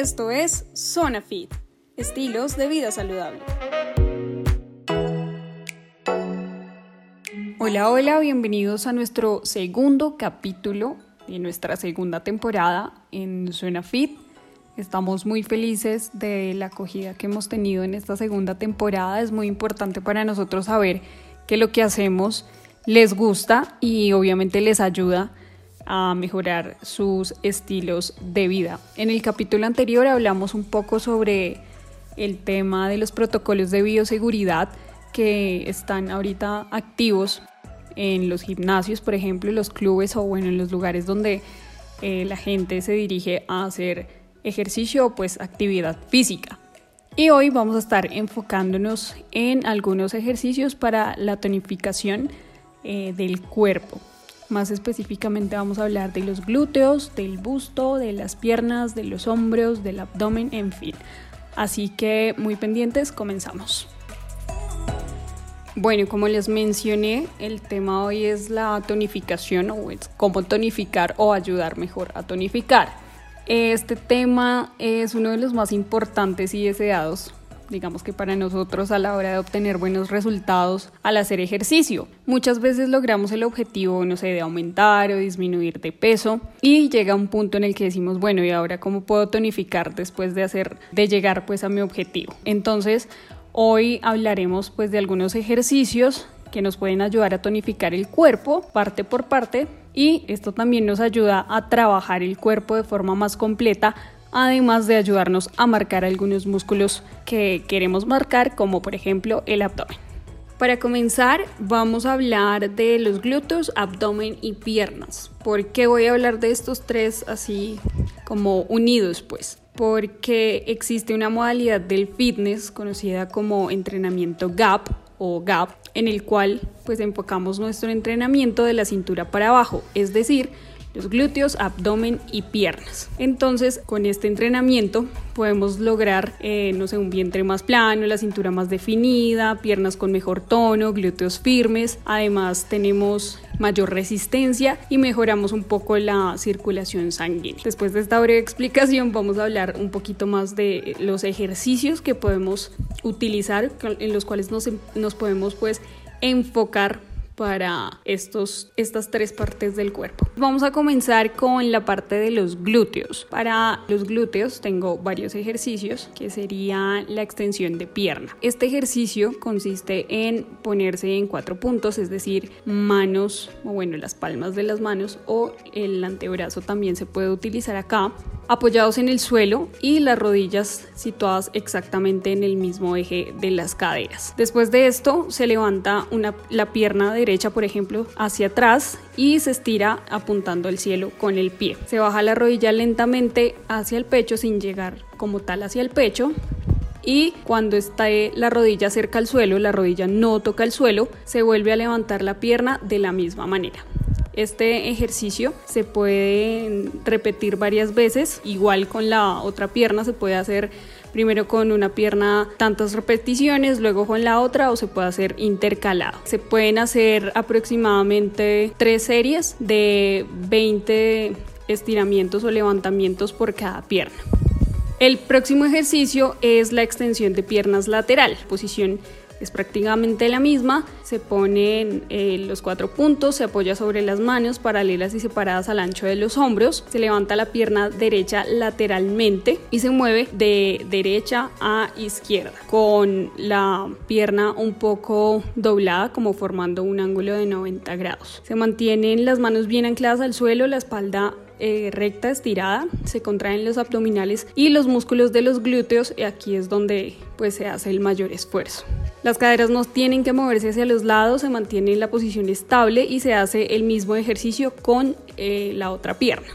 Esto es Zona Fit, estilos de vida saludable. Hola, hola, bienvenidos a nuestro segundo capítulo de nuestra segunda temporada en Zona Fit. Estamos muy felices de la acogida que hemos tenido en esta segunda temporada. Es muy importante para nosotros saber que lo que hacemos les gusta y obviamente les ayuda a mejorar sus estilos de vida. En el capítulo anterior hablamos un poco sobre el tema de los protocolos de bioseguridad que están ahorita activos en los gimnasios, por ejemplo, en los clubes o bueno, en los lugares donde eh, la gente se dirige a hacer ejercicio o pues actividad física. Y hoy vamos a estar enfocándonos en algunos ejercicios para la tonificación eh, del cuerpo. Más específicamente vamos a hablar de los glúteos, del busto, de las piernas, de los hombros, del abdomen, en fin. Así que muy pendientes, comenzamos. Bueno, como les mencioné, el tema hoy es la tonificación o es cómo tonificar o ayudar mejor a tonificar. Este tema es uno de los más importantes y deseados digamos que para nosotros a la hora de obtener buenos resultados al hacer ejercicio. Muchas veces logramos el objetivo, no sé, de aumentar o disminuir de peso y llega un punto en el que decimos, bueno, ¿y ahora cómo puedo tonificar después de hacer de llegar pues a mi objetivo? Entonces, hoy hablaremos pues de algunos ejercicios que nos pueden ayudar a tonificar el cuerpo parte por parte y esto también nos ayuda a trabajar el cuerpo de forma más completa además de ayudarnos a marcar algunos músculos que queremos marcar, como por ejemplo el abdomen. Para comenzar, vamos a hablar de los glúteos, abdomen y piernas. ¿Por qué voy a hablar de estos tres así como unidos? Pues porque existe una modalidad del fitness conocida como entrenamiento GAP o GAP, en el cual pues enfocamos nuestro entrenamiento de la cintura para abajo, es decir, los glúteos, abdomen y piernas. Entonces, con este entrenamiento podemos lograr, eh, no sé, un vientre más plano, la cintura más definida, piernas con mejor tono, glúteos firmes. Además, tenemos mayor resistencia y mejoramos un poco la circulación sanguínea. Después de esta breve explicación, vamos a hablar un poquito más de los ejercicios que podemos utilizar, en los cuales nos, nos podemos pues enfocar para estos, estas tres partes del cuerpo. Vamos a comenzar con la parte de los glúteos. Para los glúteos tengo varios ejercicios que sería la extensión de pierna. Este ejercicio consiste en ponerse en cuatro puntos, es decir, manos o bueno, las palmas de las manos o el antebrazo también se puede utilizar acá apoyados en el suelo y las rodillas situadas exactamente en el mismo eje de las caderas. Después de esto se levanta la pierna derecha, por ejemplo, hacia atrás y se estira apuntando al cielo con el pie. Se baja la rodilla lentamente hacia el pecho sin llegar como tal hacia el pecho y cuando está la rodilla cerca al suelo, la rodilla no toca el suelo, se vuelve a levantar la pierna de la misma manera. Este ejercicio se puede repetir varias veces, igual con la otra pierna se puede hacer primero con una pierna tantas repeticiones, luego con la otra o se puede hacer intercalado. Se pueden hacer aproximadamente tres series de 20 estiramientos o levantamientos por cada pierna. El próximo ejercicio es la extensión de piernas lateral, posición es prácticamente la misma, se ponen eh, los cuatro puntos, se apoya sobre las manos paralelas y separadas al ancho de los hombros, se levanta la pierna derecha lateralmente y se mueve de derecha a izquierda con la pierna un poco doblada como formando un ángulo de 90 grados. Se mantienen las manos bien ancladas al suelo, la espalda eh, recta, estirada, se contraen los abdominales y los músculos de los glúteos y aquí es donde pues se hace el mayor esfuerzo. Las caderas no tienen que moverse hacia los lados, se mantiene en la posición estable y se hace el mismo ejercicio con eh, la otra pierna.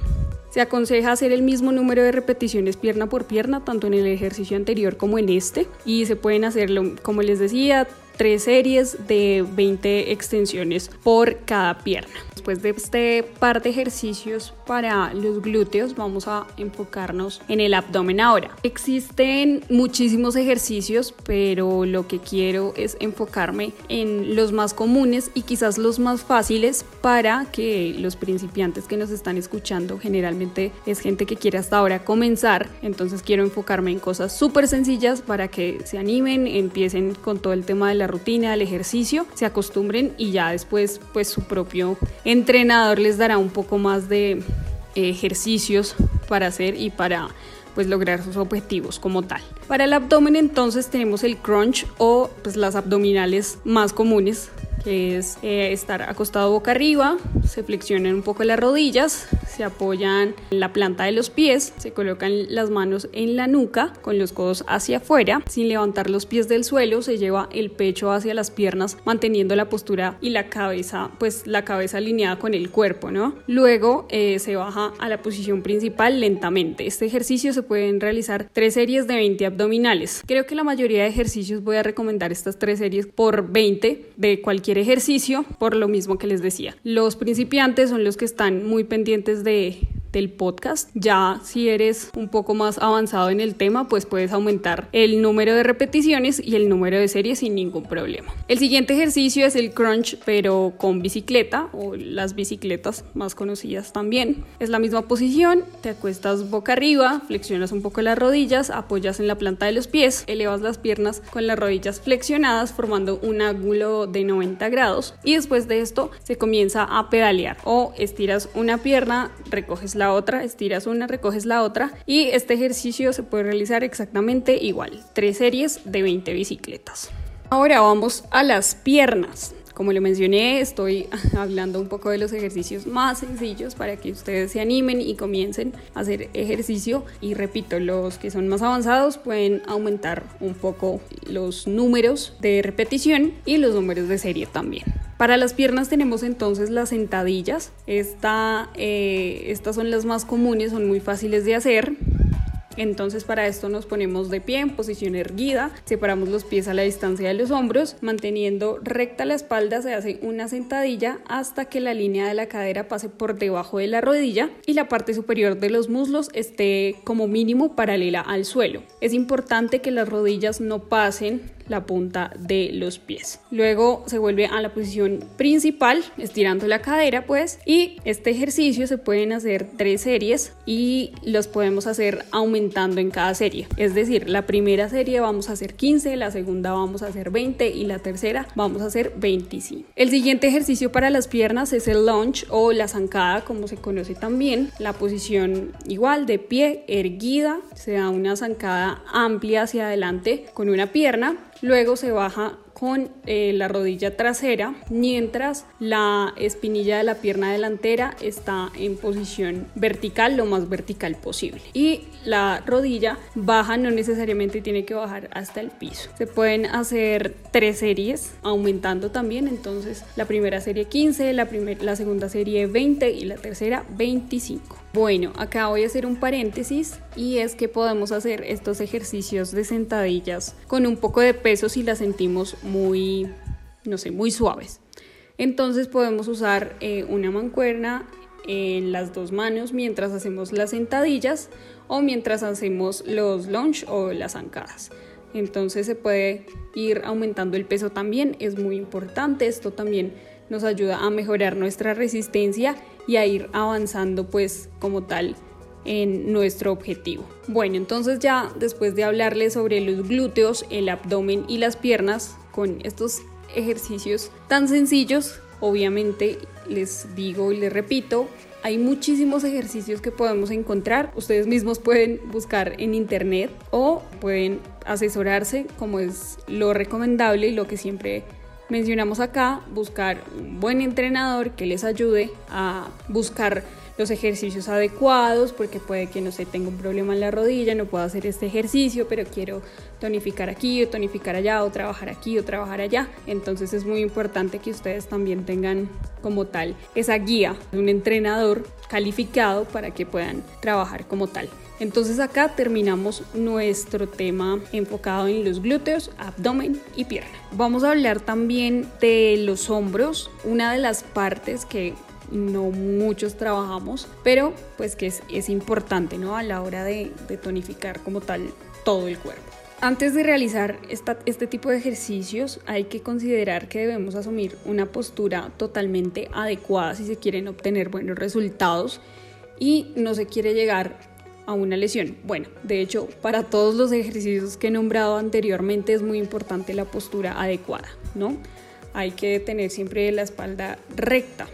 Se aconseja hacer el mismo número de repeticiones pierna por pierna, tanto en el ejercicio anterior como en este. Y se pueden hacerlo, como les decía, tres series de 20 extensiones por cada pierna. Después de este par de ejercicios para los glúteos, vamos a enfocarnos en el abdomen ahora. Existen muchísimos ejercicios, pero lo que quiero es enfocarme en los más comunes y quizás los más fáciles para que los principiantes que nos están escuchando, generalmente es gente que quiere hasta ahora comenzar, entonces quiero enfocarme en cosas súper sencillas para que se animen, empiecen con todo el tema de la rutina, el ejercicio, se acostumbren y ya después pues su propio entrenador les dará un poco más de ejercicios para hacer y para pues lograr sus objetivos como tal. Para el abdomen entonces tenemos el crunch o pues las abdominales más comunes es eh, estar acostado boca arriba, se flexionan un poco las rodillas, se apoyan en la planta de los pies, se colocan las manos en la nuca con los codos hacia afuera, sin levantar los pies del suelo, se lleva el pecho hacia las piernas manteniendo la postura y la cabeza, pues la cabeza alineada con el cuerpo, ¿no? Luego eh, se baja a la posición principal lentamente. Este ejercicio se pueden realizar tres series de 20 abdominales. Creo que la mayoría de ejercicios voy a recomendar estas tres series por 20 de cualquier ejercicio, por lo mismo que les decía. Los principiantes son los que están muy pendientes de del podcast. Ya si eres un poco más avanzado en el tema, pues puedes aumentar el número de repeticiones y el número de series sin ningún problema. El siguiente ejercicio es el crunch, pero con bicicleta o las bicicletas más conocidas también. Es la misma posición, te acuestas boca arriba, flexionas un poco las rodillas, apoyas en la planta de los pies, elevas las piernas con las rodillas flexionadas formando un ángulo de 90 grados y después de esto se comienza a pedalear o estiras una pierna, recoges la otra, estiras una, recoges la otra y este ejercicio se puede realizar exactamente igual, tres series de 20 bicicletas. Ahora vamos a las piernas. Como le mencioné, estoy hablando un poco de los ejercicios más sencillos para que ustedes se animen y comiencen a hacer ejercicio. Y repito, los que son más avanzados pueden aumentar un poco los números de repetición y los números de serie también. Para las piernas tenemos entonces las sentadillas. Eh, estas son las más comunes, son muy fáciles de hacer. Entonces para esto nos ponemos de pie en posición erguida, separamos los pies a la distancia de los hombros, manteniendo recta la espalda se hace una sentadilla hasta que la línea de la cadera pase por debajo de la rodilla y la parte superior de los muslos esté como mínimo paralela al suelo. Es importante que las rodillas no pasen la punta de los pies. Luego se vuelve a la posición principal, estirando la cadera pues, y este ejercicio se pueden hacer tres series y los podemos hacer aumentando en cada serie. Es decir, la primera serie vamos a hacer 15, la segunda vamos a hacer 20 y la tercera vamos a hacer 25. El siguiente ejercicio para las piernas es el lunge o la zancada como se conoce también. La posición igual de pie erguida, se da una zancada amplia hacia adelante con una pierna Luego se baja con eh, la rodilla trasera, mientras la espinilla de la pierna delantera está en posición vertical, lo más vertical posible. Y la rodilla baja, no necesariamente tiene que bajar hasta el piso. Se pueden hacer tres series, aumentando también, entonces la primera serie 15, la, la segunda serie 20 y la tercera 25. Bueno, acá voy a hacer un paréntesis y es que podemos hacer estos ejercicios de sentadillas con un poco de peso si las sentimos muy, no sé, muy suaves. Entonces podemos usar eh, una mancuerna en las dos manos mientras hacemos las sentadillas o mientras hacemos los lunge o las zancadas. Entonces se puede ir aumentando el peso también, es muy importante. Esto también nos ayuda a mejorar nuestra resistencia y a ir avanzando pues como tal en nuestro objetivo. Bueno, entonces ya después de hablarles sobre los glúteos, el abdomen y las piernas con estos ejercicios tan sencillos, obviamente les digo y les repito, hay muchísimos ejercicios que podemos encontrar. Ustedes mismos pueden buscar en internet o pueden asesorarse como es lo recomendable y lo que siempre mencionamos acá, buscar un buen entrenador que les ayude a buscar los ejercicios adecuados, porque puede que no sé, tenga un problema en la rodilla, no puedo hacer este ejercicio, pero quiero tonificar aquí o tonificar allá o trabajar aquí o trabajar allá. Entonces es muy importante que ustedes también tengan como tal esa guía un entrenador calificado para que puedan trabajar como tal. Entonces acá terminamos nuestro tema enfocado en los glúteos, abdomen y pierna. Vamos a hablar también de los hombros, una de las partes que no muchos trabajamos, pero pues que es, importante ¿no? a la hora de, tonificar como tal todo el cuerpo. Antes de realizar este tipo de ejercicios hay que considerar que debemos asumir una postura totalmente adecuada si se quieren obtener buenos resultados y no se quiere llegar a una lesión. Bueno, de hecho, para todos los ejercicios que he nombrado anteriormente es muy importante la postura adecuada, ¿no? Hay que tener siempre la espalda recta.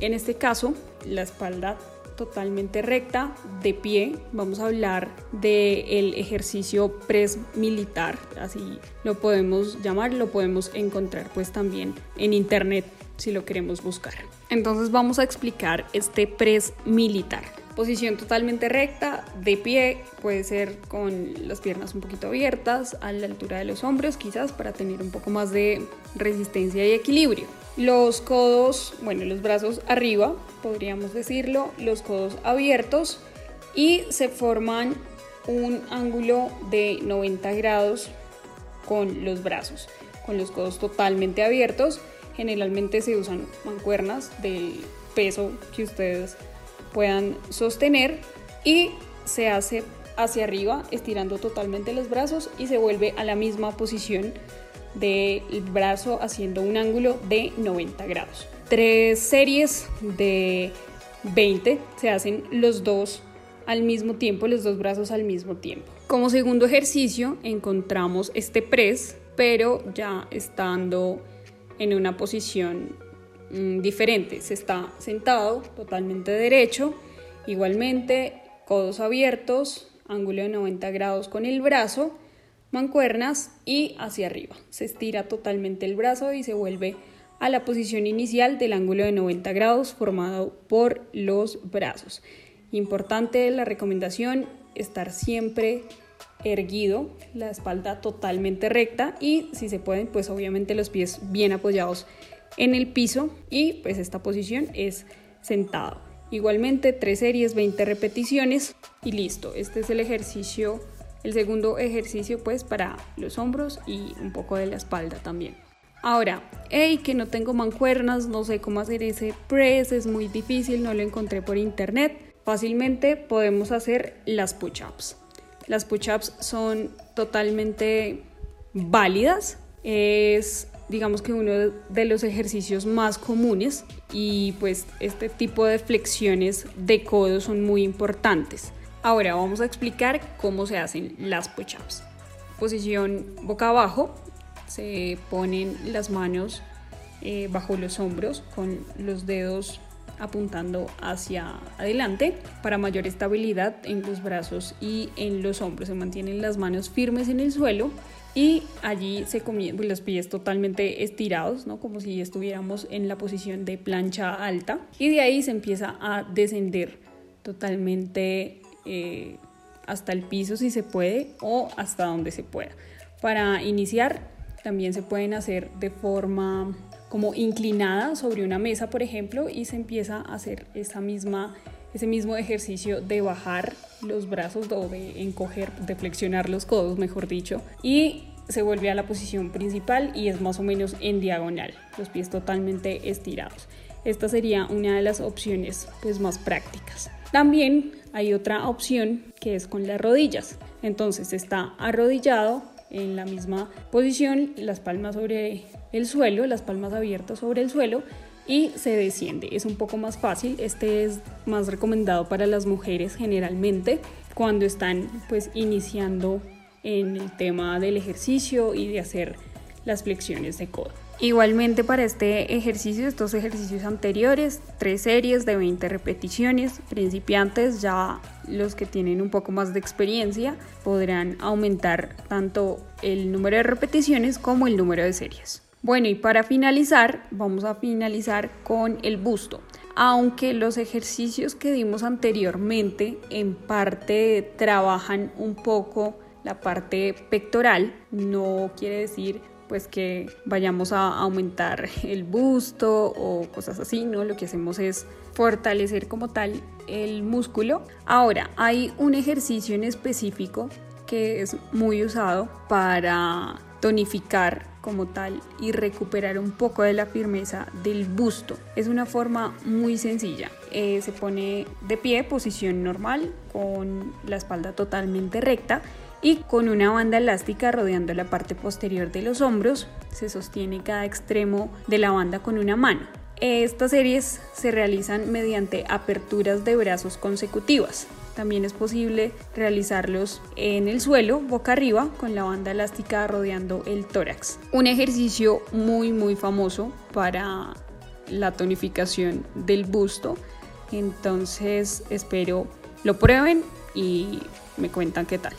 En este caso, la espalda totalmente recta, de pie. Vamos a hablar del ejercicio press militar, así lo podemos llamar, lo podemos encontrar pues también en internet si lo queremos buscar. Entonces vamos a explicar este press militar. Posición totalmente recta, de pie, puede ser con las piernas un poquito abiertas, a la altura de los hombros quizás para tener un poco más de resistencia y equilibrio. Los codos, bueno, los brazos arriba, podríamos decirlo, los codos abiertos y se forman un ángulo de 90 grados con los brazos, con los codos totalmente abiertos. Generalmente se usan mancuernas del peso que ustedes puedan sostener y se hace hacia arriba estirando totalmente los brazos y se vuelve a la misma posición del brazo haciendo un ángulo de 90 grados. Tres series de 20 se hacen los dos al mismo tiempo, los dos brazos al mismo tiempo. Como segundo ejercicio encontramos este press, pero ya estando en una posición Mm, diferente. Se está sentado totalmente derecho, igualmente codos abiertos, ángulo de 90 grados con el brazo, mancuernas y hacia arriba. Se estira totalmente el brazo y se vuelve a la posición inicial del ángulo de 90 grados formado por los brazos. Importante la recomendación, estar siempre erguido, la espalda totalmente recta y si se pueden, pues obviamente los pies bien apoyados en el piso y pues esta posición es sentado. Igualmente tres series, 20 repeticiones y listo. Este es el ejercicio, el segundo ejercicio pues para los hombros y un poco de la espalda también. Ahora, hey, que no tengo mancuernas, no sé cómo hacer ese press, es muy difícil, no lo encontré por internet. Fácilmente podemos hacer las push-ups. Las push-ups son totalmente válidas. Es digamos que uno de los ejercicios más comunes y pues este tipo de flexiones de codo son muy importantes. Ahora vamos a explicar cómo se hacen las push-ups. Posición boca abajo, se ponen las manos eh, bajo los hombros con los dedos apuntando hacia adelante para mayor estabilidad en los brazos y en los hombros. Se mantienen las manos firmes en el suelo y allí se comienzan pues, los pies totalmente estirados, ¿no? como si estuviéramos en la posición de plancha alta y de ahí se empieza a descender totalmente eh, hasta el piso si se puede o hasta donde se pueda. Para iniciar también se pueden hacer de forma como inclinada sobre una mesa, por ejemplo, y se empieza a hacer esa misma, ese mismo ejercicio de bajar los brazos o de encoger, de flexionar los codos, mejor dicho, y se vuelve a la posición principal y es más o menos en diagonal, los pies totalmente estirados. Esta sería una de las opciones pues más prácticas. También hay otra opción que es con las rodillas. Entonces está arrodillado en la misma posición, las palmas sobre el suelo, las palmas abiertas sobre el suelo y se desciende. Es un poco más fácil, este es más recomendado para las mujeres generalmente cuando están pues iniciando en el tema del ejercicio y de hacer las flexiones de codo. Igualmente para este ejercicio, estos ejercicios anteriores, tres series de 20 repeticiones, principiantes, ya los que tienen un poco más de experiencia, podrán aumentar tanto el número de repeticiones como el número de series. Bueno, y para finalizar, vamos a finalizar con el busto. aunque los ejercicios que dimos anteriormente en parte trabajan un poco la parte pectoral, no quiere decir pues que vayamos a aumentar el busto o cosas así, ¿no? Lo que hacemos es fortalecer como tal el músculo. Ahora, hay un ejercicio en específico que es muy usado para tonificar como tal y recuperar un poco de la firmeza del busto. Es una forma muy sencilla. Eh, se pone de pie, posición normal, con la espalda totalmente recta y con una banda elástica rodeando la parte posterior de los hombros. Se sostiene cada extremo de la banda con una mano. Estas series se realizan mediante aperturas de brazos consecutivas. También es posible realizarlos en el suelo, boca arriba, con la banda elástica rodeando el tórax. Un ejercicio muy muy famoso para la tonificación del busto. Entonces espero lo prueben y me cuentan qué tal.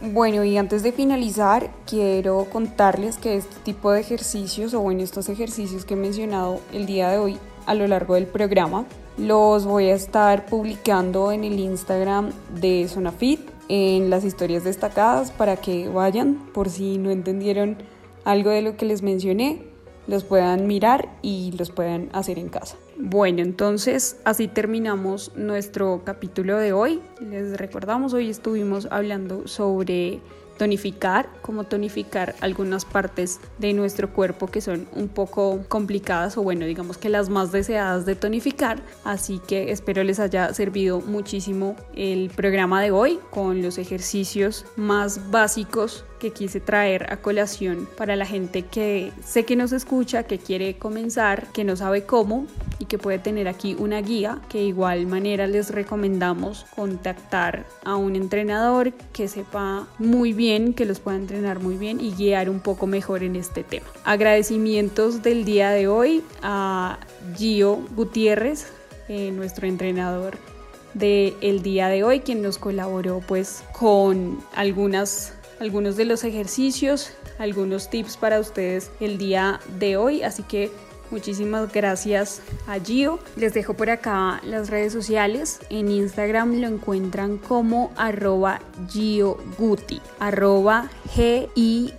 Bueno, y antes de finalizar, quiero contarles que este tipo de ejercicios, o bueno, estos ejercicios que he mencionado el día de hoy a lo largo del programa, los voy a estar publicando en el Instagram de Zonafit, en las historias destacadas, para que vayan, por si no entendieron algo de lo que les mencioné, los puedan mirar y los puedan hacer en casa. Bueno, entonces así terminamos nuestro capítulo de hoy. Les recordamos, hoy estuvimos hablando sobre tonificar, cómo tonificar algunas partes de nuestro cuerpo que son un poco complicadas o bueno, digamos que las más deseadas de tonificar. Así que espero les haya servido muchísimo el programa de hoy con los ejercicios más básicos que quise traer a colación para la gente que sé que nos escucha, que quiere comenzar, que no sabe cómo y que puede tener aquí una guía que igual manera les recomendamos contactar a un entrenador que sepa muy bien, que los pueda entrenar muy bien y guiar un poco mejor en este tema. Agradecimientos del día de hoy a Gio Gutiérrez, eh, nuestro entrenador del el día de hoy, quien nos colaboró pues con algunas algunos de los ejercicios, algunos tips para ustedes el día de hoy. Así que Muchísimas gracias a Gio. Les dejo por acá las redes sociales. En Instagram lo encuentran como arroba GioGuti. Arroba G-I-O-G-U-T-T-I.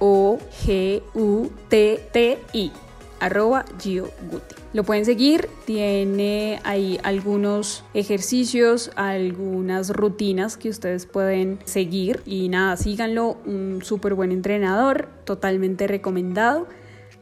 Arroba GioGuti. Lo pueden seguir, tiene ahí algunos ejercicios, algunas rutinas que ustedes pueden seguir y nada, síganlo, un súper buen entrenador, totalmente recomendado,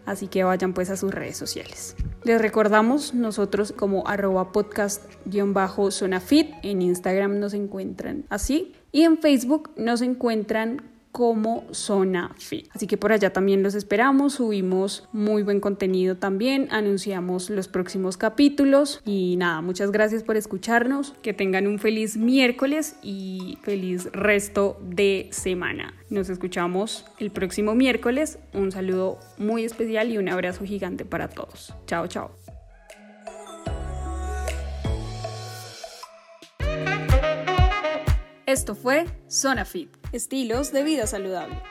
así que vayan pues a sus redes sociales. Les recordamos nosotros como arroba podcast-zona fit, en Instagram nos encuentran así y en Facebook nos encuentran como Zona Fit. Así que por allá también los esperamos, subimos muy buen contenido también, anunciamos los próximos capítulos y nada, muchas gracias por escucharnos, que tengan un feliz miércoles y feliz resto de semana. Nos escuchamos el próximo miércoles, un saludo muy especial y un abrazo gigante para todos. Chao, chao. Esto fue Zona Fit, estilos de vida saludable.